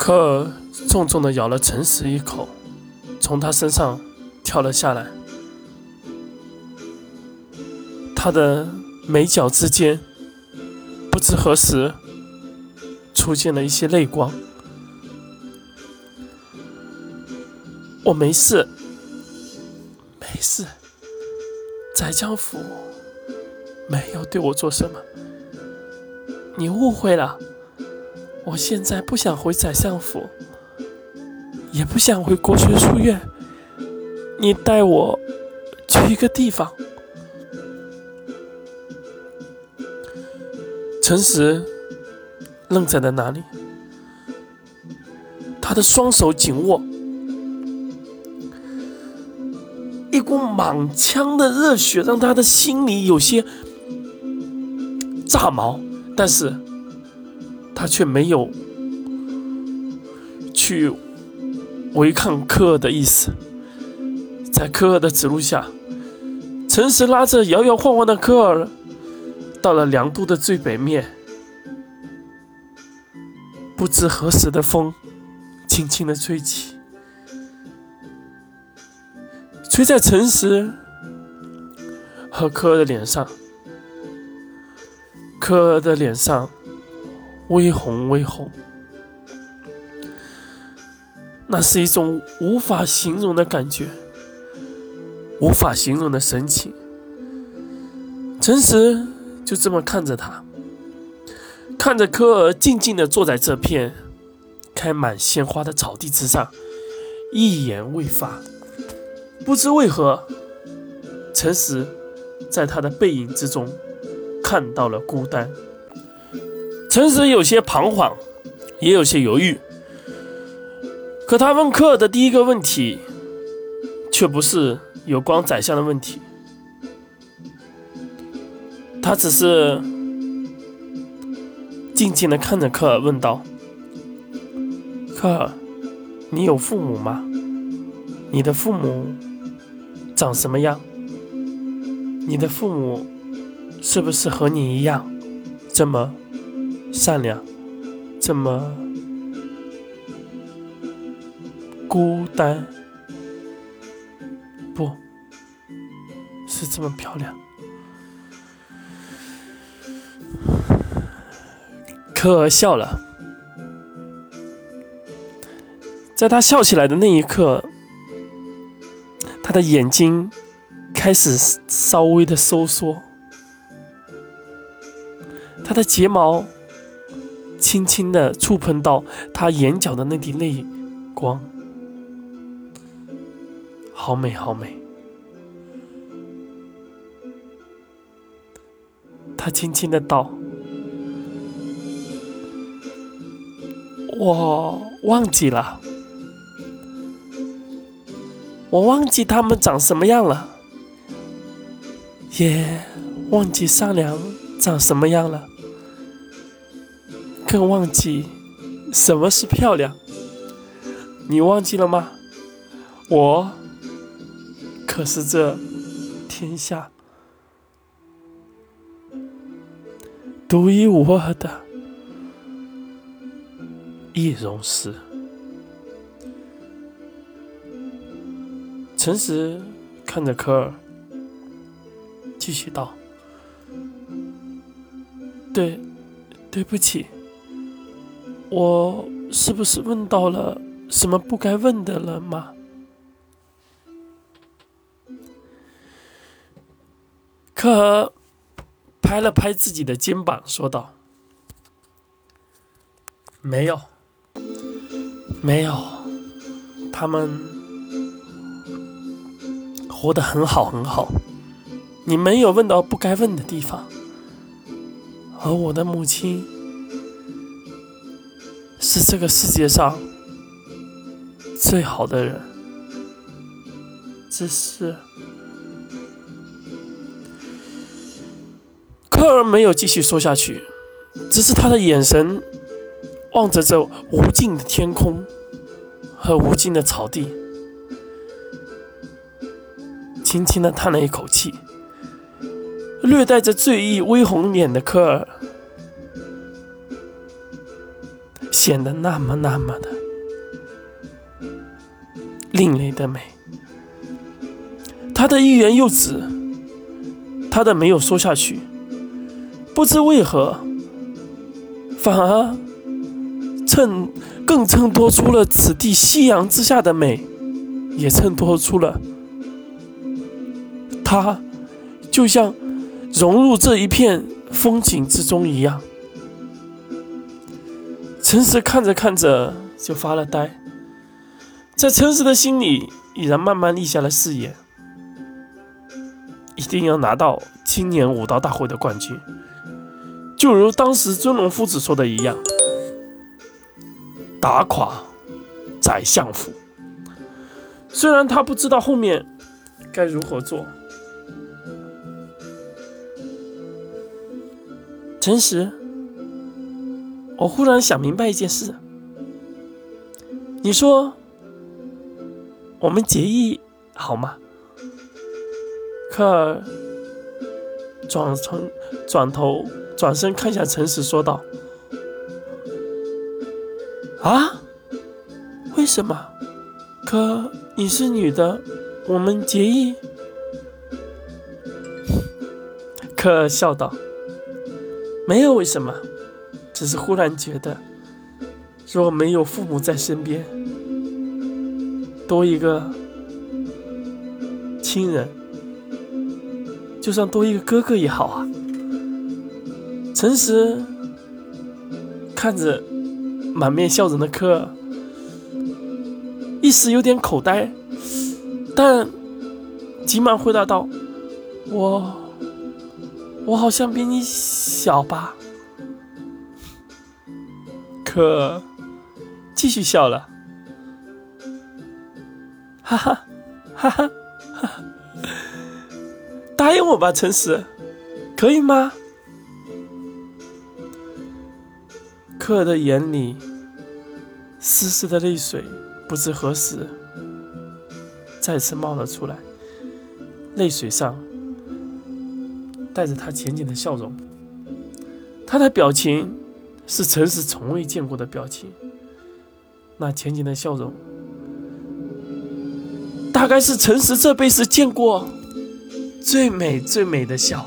科尔重重的咬了诚实一口，从他身上跳了下来。他的眉角之间，不知何时出现了一些泪光。我没事，没事，翟江府没有对我做什么，你误会了。我现在不想回宰相府，也不想回国学书院。你带我去一个地方。陈实愣在了那里，他的双手紧握，一股满腔的热血让他的心里有些炸毛，但是他却没有去违抗科尔的意思。在科尔的指路下，诚实拉着摇摇晃晃的科尔。到了凉都的最北面，不知何时的风轻轻的吹起，吹在诚实和科尔的脸上，科尔的脸上微红微红，那是一种无法形容的感觉，无法形容的神情，陈实。就这么看着他，看着科尔静静的坐在这片开满鲜花的草地之上，一言未发。不知为何，陈实在他的背影之中看到了孤单。陈实有些彷徨，也有些犹豫。可他问科尔的第一个问题，却不是有关宰相的问题。他只是静静的看着科尔，问道：“科尔，你有父母吗？你的父母长什么样？你的父母是不是和你一样这么善良，这么孤单？不是这么漂亮？”可笑了，在他笑起来的那一刻，他的眼睛开始稍微的收缩，他的睫毛轻轻的触碰到他眼角的那滴泪光，好美，好美。他轻轻的道。我忘记了，我忘记他们长什么样了，也忘记善良长什么样了，更忘记什么是漂亮。你忘记了吗？我可是这天下独一无二的。易容师，诚实看着科尔，继续道：“对，对不起，我是不是问到了什么不该问的了吗？”科尔拍了拍自己的肩膀，说道：“没有。”没有，他们活得很好很好。你没有问到不该问的地方，而我的母亲是这个世界上最好的人。只是科尔没有继续说下去，只是他的眼神。望着这无尽的天空和无尽的草地，轻轻的叹了一口气，略带着醉意、微红脸的科尔显得那么那么的另类的美。他的欲言又止，他的没有说下去，不知为何，反而衬更衬托出了此地夕阳之下的美，也衬托出了他就像融入这一片风景之中一样。陈实看着看着就发了呆，在陈实的心里已然慢慢立下了誓言：一定要拿到今年武道大会的冠军。就如当时尊龙夫子说的一样：“打垮宰相府。”虽然他不知道后面该如何做，陈实。我忽然想明白一件事，你说我们结义好吗？科尔转成转头转身看向陈实，说道：“啊，为什么？可你是女的，我们结义？” 科尔笑道：“没有为什么。”只是忽然觉得，若没有父母在身边，多一个亲人，就算多一个哥哥也好啊。陈实看着满面笑容的科尔，一时有点口呆，但急忙回答道：“我，我好像比你小吧。”可继续笑了，哈哈哈哈哈！答应我吧，诚实，可以吗？科尔的眼里丝丝的泪水不知何时再次冒了出来，泪水上带着他浅浅的笑容，他的表情。是陈实从未见过的表情，那浅浅的笑容，大概是陈实这辈子见过最美最美的笑。